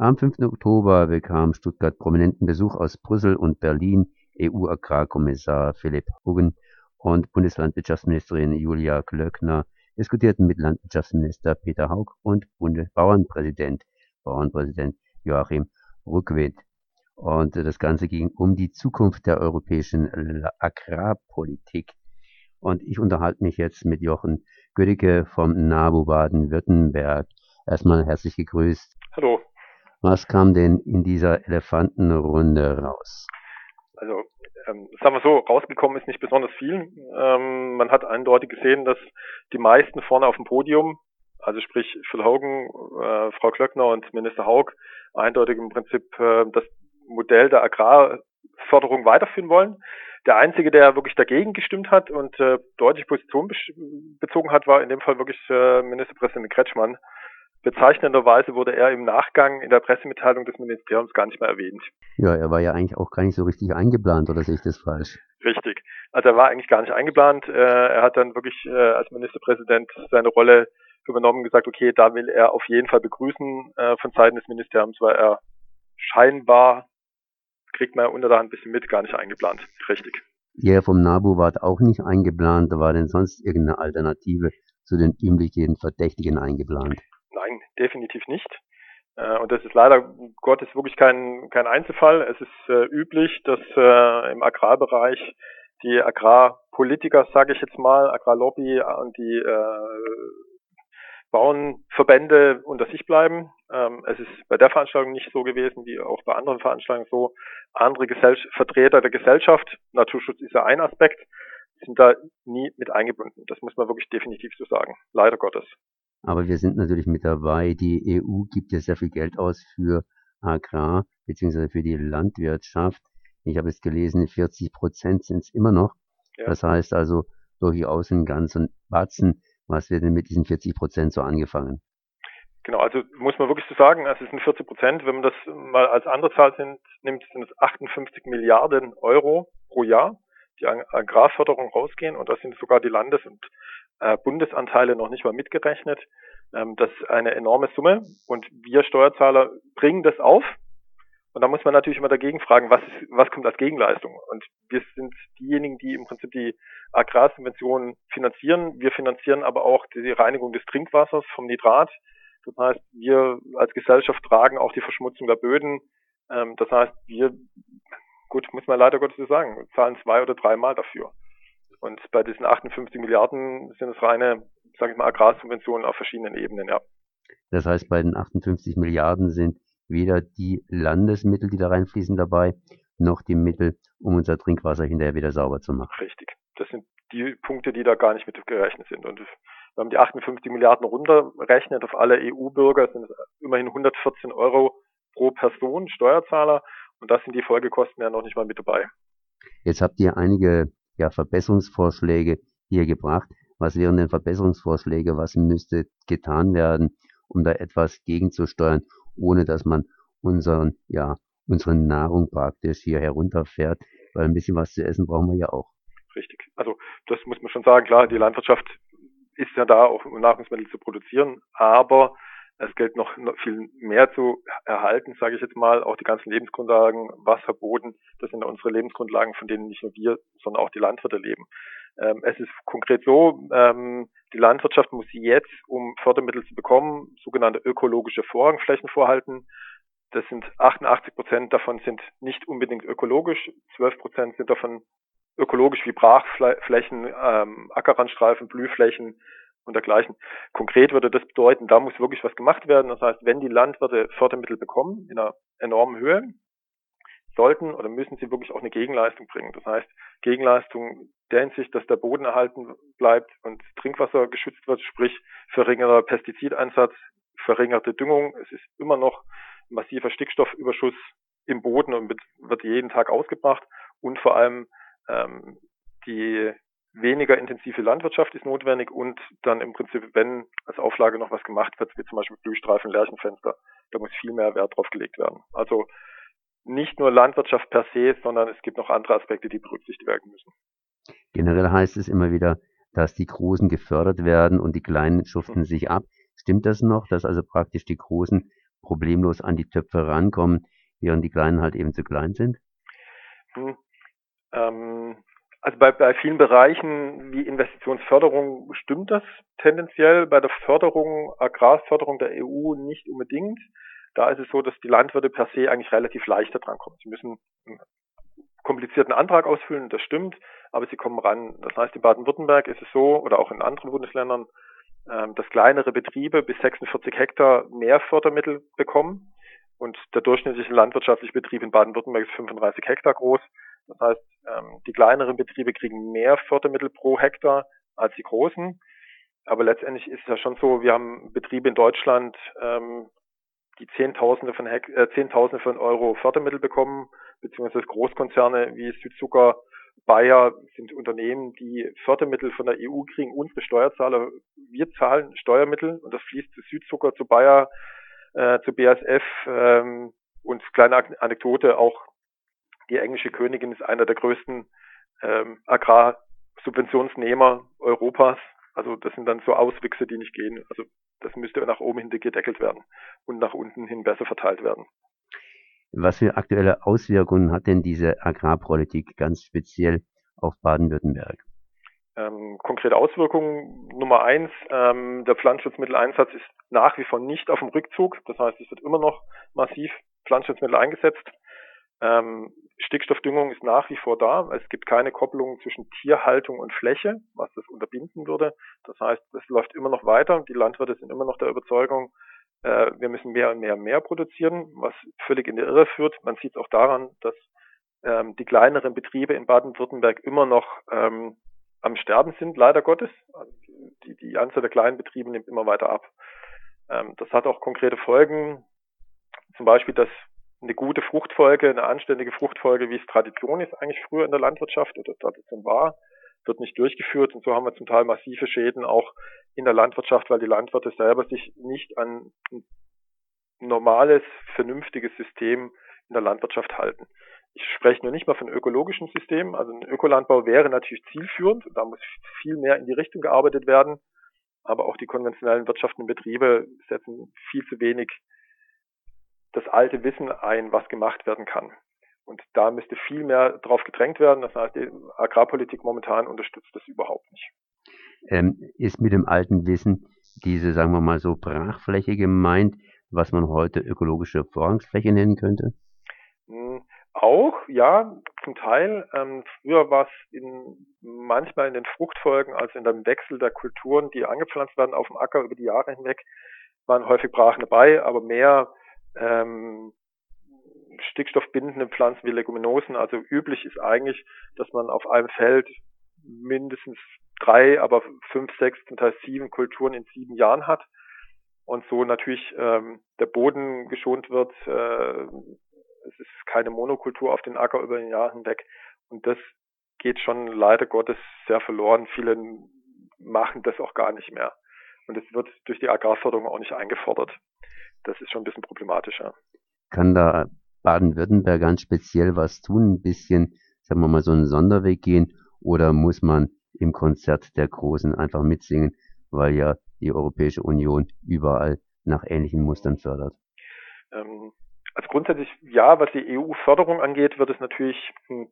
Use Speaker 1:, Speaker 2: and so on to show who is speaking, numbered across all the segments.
Speaker 1: Am 5. Oktober bekam Stuttgart prominenten Besuch aus Brüssel und Berlin EU-Agrarkommissar Philipp Hogan und Bundeslandwirtschaftsministerin Julia Klöckner diskutierten mit Landwirtschaftsminister Peter Haug und Bundesbauernpräsident Bauernpräsident Joachim Rückwind. Und das Ganze ging um die Zukunft der europäischen Agrarpolitik. Und ich unterhalte mich jetzt mit Jochen Gödicke vom NABU Baden-Württemberg. Erstmal herzlich gegrüßt.
Speaker 2: Hallo.
Speaker 1: Was kam denn in dieser Elefantenrunde raus?
Speaker 2: Also, ähm, sagen wir so, rausgekommen ist nicht besonders viel. Ähm, man hat eindeutig gesehen, dass die meisten vorne auf dem Podium, also sprich Phil Hogan, äh, Frau Klöckner und Minister Haug, eindeutig im Prinzip äh, das Modell der Agrarförderung weiterführen wollen. Der einzige, der wirklich dagegen gestimmt hat und äh, deutlich Position bezogen hat, war in dem Fall wirklich äh, Ministerpräsident Kretschmann, Bezeichnenderweise wurde er im Nachgang in der Pressemitteilung des Ministeriums gar nicht mehr erwähnt.
Speaker 1: Ja, er war ja eigentlich auch gar nicht so richtig eingeplant, oder sehe ich das falsch?
Speaker 2: Richtig. Also er war eigentlich gar nicht eingeplant. Äh, er hat dann wirklich äh, als Ministerpräsident seine Rolle übernommen und gesagt, okay, da will er auf jeden Fall begrüßen äh, von Seiten des Ministeriums, weil er scheinbar, kriegt man unter der Hand ein bisschen mit, gar nicht eingeplant. Richtig.
Speaker 1: Ihr vom NABU wart auch nicht eingeplant. War denn sonst irgendeine Alternative zu den üblichen Verdächtigen eingeplant?
Speaker 2: Nein, definitiv nicht. Äh, und das ist leider Gottes wirklich kein, kein Einzelfall. Es ist äh, üblich, dass äh, im Agrarbereich die Agrarpolitiker, sage ich jetzt mal, Agrarlobby und die äh, Bauernverbände unter sich bleiben. Ähm, es ist bei der Veranstaltung nicht so gewesen, wie auch bei anderen Veranstaltungen so. Andere Gesell Vertreter der Gesellschaft, Naturschutz ist ja ein Aspekt, sind da nie mit eingebunden. Das muss man wirklich definitiv so sagen. Leider Gottes.
Speaker 1: Aber wir sind natürlich mit dabei. Die EU gibt ja sehr viel Geld aus für Agrar bzw. für die Landwirtschaft. Ich habe es gelesen, 40 Prozent sind es immer noch. Ja. Das heißt also durchaus ein ganzen Batzen. Was wird denn mit diesen 40 Prozent so angefangen?
Speaker 2: Genau, also muss man wirklich so sagen, es sind 40 Prozent. Wenn man das mal als andere Zahl sind, nimmt, sind es 58 Milliarden Euro pro Jahr, die an Agrarförderung rausgehen. Und da sind sogar die Landes- und äh, Bundesanteile noch nicht mal mitgerechnet. Ähm, das ist eine enorme Summe und wir Steuerzahler bringen das auf. Und da muss man natürlich immer dagegen fragen, was, ist, was kommt als Gegenleistung? Und wir sind diejenigen, die im Prinzip die Agrarsubventionen finanzieren. Wir finanzieren aber auch die Reinigung des Trinkwassers vom Nitrat. Das heißt, wir als Gesellschaft tragen auch die Verschmutzung der Böden. Ähm, das heißt, wir, gut, muss man leider Gottes sagen, zahlen zwei oder dreimal dafür. Und bei diesen 58 Milliarden sind es reine, sage ich mal, Agrarsubventionen auf verschiedenen Ebenen, ja.
Speaker 1: Das heißt, bei den 58 Milliarden sind weder die Landesmittel, die da reinfließen, dabei, noch die Mittel, um unser Trinkwasser hinterher wieder sauber zu machen.
Speaker 2: Richtig. Das sind die Punkte, die da gar nicht mit gerechnet sind. Und wenn man die 58 Milliarden runterrechnet auf alle EU-Bürger, sind es immerhin 114 Euro pro Person Steuerzahler. Und das sind die Folgekosten ja noch nicht mal mit dabei.
Speaker 1: Jetzt habt ihr einige ja, Verbesserungsvorschläge hier gebracht. Was wären denn Verbesserungsvorschläge? Was müsste getan werden, um da etwas gegenzusteuern, ohne dass man unseren, ja, unsere Nahrung praktisch hier herunterfährt? Weil ein bisschen was zu essen brauchen wir ja auch.
Speaker 2: Richtig. Also das muss man schon sagen. Klar, die Landwirtschaft ist ja da, auch um Nahrungsmittel zu produzieren, aber es gilt noch, viel mehr zu erhalten, sage ich jetzt mal. Auch die ganzen Lebensgrundlagen, Wasser, Boden, das sind unsere Lebensgrundlagen, von denen nicht nur wir, sondern auch die Landwirte leben. Ähm, es ist konkret so, ähm, die Landwirtschaft muss jetzt, um Fördermittel zu bekommen, sogenannte ökologische Vorrangflächen vorhalten. Das sind 88 Prozent davon sind nicht unbedingt ökologisch, 12 Prozent sind davon ökologisch wie Brachflächen, ähm, Ackerrandstreifen, Blühflächen, und dergleichen. Konkret würde das bedeuten, da muss wirklich was gemacht werden. Das heißt, wenn die Landwirte Fördermittel bekommen in einer enormen Höhe, sollten oder müssen sie wirklich auch eine Gegenleistung bringen. Das heißt, Gegenleistung der Hinsicht, dass der Boden erhalten bleibt und Trinkwasser geschützt wird, sprich verringerter Pestizideinsatz, verringerte Düngung. Es ist immer noch massiver Stickstoffüberschuss im Boden und wird jeden Tag ausgebracht und vor allem ähm, die weniger intensive Landwirtschaft ist notwendig und dann im Prinzip, wenn als Auflage noch was gemacht wird, wie zum Beispiel Blühstreifen, Lärchenfenster, da muss viel mehr Wert drauf gelegt werden. Also nicht nur Landwirtschaft per se, sondern es gibt noch andere Aspekte, die berücksichtigt werden müssen.
Speaker 1: Generell heißt es immer wieder, dass die Großen gefördert werden und die Kleinen schuften mhm. sich ab. Stimmt das noch, dass also praktisch die Großen problemlos an die Töpfe rankommen, während die Kleinen halt eben zu klein sind? Hm,
Speaker 2: ähm, also bei, bei vielen Bereichen wie Investitionsförderung stimmt das tendenziell. Bei der Förderung, Agrarförderung der EU nicht unbedingt. Da ist es so, dass die Landwirte per se eigentlich relativ leichter drankommen. Sie müssen einen komplizierten Antrag ausfüllen, das stimmt, aber sie kommen ran. Das heißt, in Baden-Württemberg ist es so, oder auch in anderen Bundesländern, ähm, dass kleinere Betriebe bis 46 Hektar mehr Fördermittel bekommen. Und der durchschnittliche landwirtschaftliche Betrieb in Baden-Württemberg ist 35 Hektar groß. Das heißt, ähm, die kleineren Betriebe kriegen mehr Fördermittel pro Hektar als die großen. Aber letztendlich ist es ja schon so, wir haben Betriebe in Deutschland, ähm, die Zehntausende von, Hek äh, Zehntausende von Euro Fördermittel bekommen, beziehungsweise Großkonzerne wie Südzucker, Bayer sind Unternehmen, die Fördermittel von der EU kriegen, unsere Steuerzahler, wir zahlen Steuermittel und das fließt zu Südzucker, zu Bayer, äh, zu BASF ähm, und kleine Anekdote, auch die englische Königin ist einer der größten ähm, Agrarsubventionsnehmer Europas. Also das sind dann so Auswüchse, die nicht gehen. Also das müsste nach oben hin gedeckelt werden und nach unten hin besser verteilt werden.
Speaker 1: Was für aktuelle Auswirkungen hat denn diese Agrarpolitik ganz speziell auf Baden-Württemberg?
Speaker 2: Ähm, konkrete Auswirkungen Nummer eins, ähm, der Pflanzenschutzmitteleinsatz ist nach wie vor nicht auf dem Rückzug. Das heißt, es wird immer noch massiv Pflanzenschutzmittel eingesetzt. Ähm, Stickstoffdüngung ist nach wie vor da. Es gibt keine Kopplung zwischen Tierhaltung und Fläche, was das unterbinden würde. Das heißt, es läuft immer noch weiter. Die Landwirte sind immer noch der Überzeugung, äh, wir müssen mehr und mehr und mehr produzieren, was völlig in die Irre führt. Man sieht es auch daran, dass ähm, die kleineren Betriebe in Baden-Württemberg immer noch ähm, am Sterben sind, leider Gottes. Also die, die Anzahl der kleinen Betriebe nimmt immer weiter ab. Ähm, das hat auch konkrete Folgen. Zum Beispiel, dass eine gute Fruchtfolge, eine anständige Fruchtfolge, wie es Tradition ist eigentlich früher in der Landwirtschaft oder Tradition war, wird nicht durchgeführt. Und so haben wir zum Teil massive Schäden auch in der Landwirtschaft, weil die Landwirte selber sich nicht an ein normales, vernünftiges System in der Landwirtschaft halten. Ich spreche nur nicht mal von ökologischen Systemen. Also ein Ökolandbau wäre natürlich zielführend. Da muss viel mehr in die Richtung gearbeitet werden. Aber auch die konventionellen wirtschaftlichen Betriebe setzen viel zu wenig das alte Wissen ein, was gemacht werden kann. Und da müsste viel mehr drauf gedrängt werden. Das heißt, die Agrarpolitik momentan unterstützt das überhaupt nicht.
Speaker 1: Ähm, ist mit dem alten Wissen diese, sagen wir mal so, Brachfläche gemeint, was man heute ökologische Vorrangsfläche nennen könnte?
Speaker 2: Hm, auch, ja, zum Teil. Ähm, früher war es in, manchmal in den Fruchtfolgen, also in dem Wechsel der Kulturen, die angepflanzt werden auf dem Acker über die Jahre hinweg, waren häufig Brachen dabei, aber mehr ähm, stickstoffbindende Pflanzen wie Leguminosen. Also üblich ist eigentlich, dass man auf einem Feld mindestens drei, aber fünf, sechs, zum Teil sieben Kulturen in sieben Jahren hat und so natürlich ähm, der Boden geschont wird. Äh, es ist keine Monokultur auf den Acker über den Jahr hinweg und das geht schon leider Gottes sehr verloren. Viele machen das auch gar nicht mehr und es wird durch die Agrarförderung auch nicht eingefordert das ist schon ein bisschen problematischer.
Speaker 1: Kann da Baden-Württemberg ganz speziell was tun, ein bisschen, sagen wir mal, so einen Sonderweg gehen oder muss man im Konzert der Großen einfach mitsingen, weil ja die Europäische Union überall nach ähnlichen Mustern fördert?
Speaker 2: Ähm, also grundsätzlich ja, was die EU-Förderung angeht, wird es natürlich hm,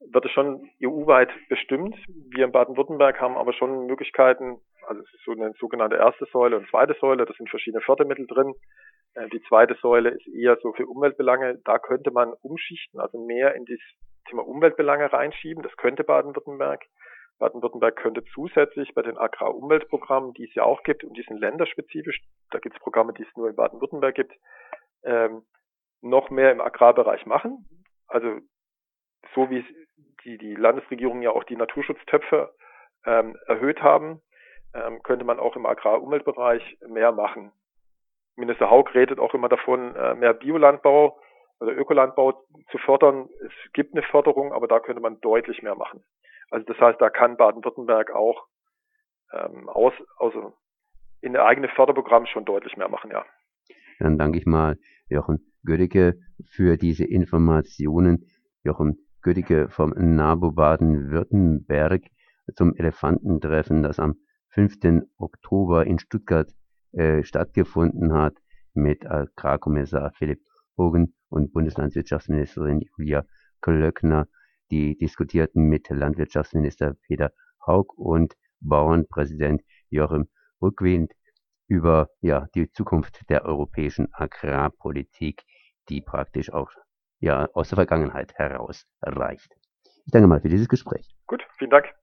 Speaker 2: wird es schon EU-weit bestimmt. Wir in Baden-Württemberg haben aber schon Möglichkeiten, also es ist so eine sogenannte erste Säule und zweite Säule, da sind verschiedene Fördermittel drin. Äh, die zweite Säule ist eher so für Umweltbelange. Da könnte man umschichten, also mehr in das Thema Umweltbelange reinschieben. Das könnte Baden-Württemberg. Baden-Württemberg könnte zusätzlich bei den Agrarumweltprogrammen, die es ja auch gibt, und die sind länderspezifisch, da gibt es Programme, die es nur in Baden-Württemberg gibt, ähm, noch mehr im Agrarbereich machen. Also so wie die, die Landesregierung ja auch die Naturschutztöpfe ähm, erhöht haben, ähm, könnte man auch im Agrarumweltbereich mehr machen. Minister Haug redet auch immer davon, äh, mehr Biolandbau oder Ökolandbau zu fördern. Es gibt eine Förderung, aber da könnte man deutlich mehr machen. Also das heißt, da kann Baden-Württemberg auch ähm, aus, also in der eigene Förderprogramm schon deutlich mehr machen, ja.
Speaker 1: Dann danke ich mal Jochen Gödecke für diese Informationen. Jochen Gödicke vom NABU Baden-Württemberg zum Elefantentreffen, das am 5. Oktober in Stuttgart äh, stattgefunden hat. mit Agrarkommissar Philipp Hogan und Bundeslandwirtschaftsministerin Julia Klöckner. Die diskutierten mit Landwirtschaftsminister Peter Haug und Bauernpräsident Joachim Rückwind über ja, die Zukunft der europäischen Agrarpolitik, die praktisch auch ja, aus der Vergangenheit heraus reicht. Ich danke mal für dieses Gespräch.
Speaker 2: Gut, vielen Dank.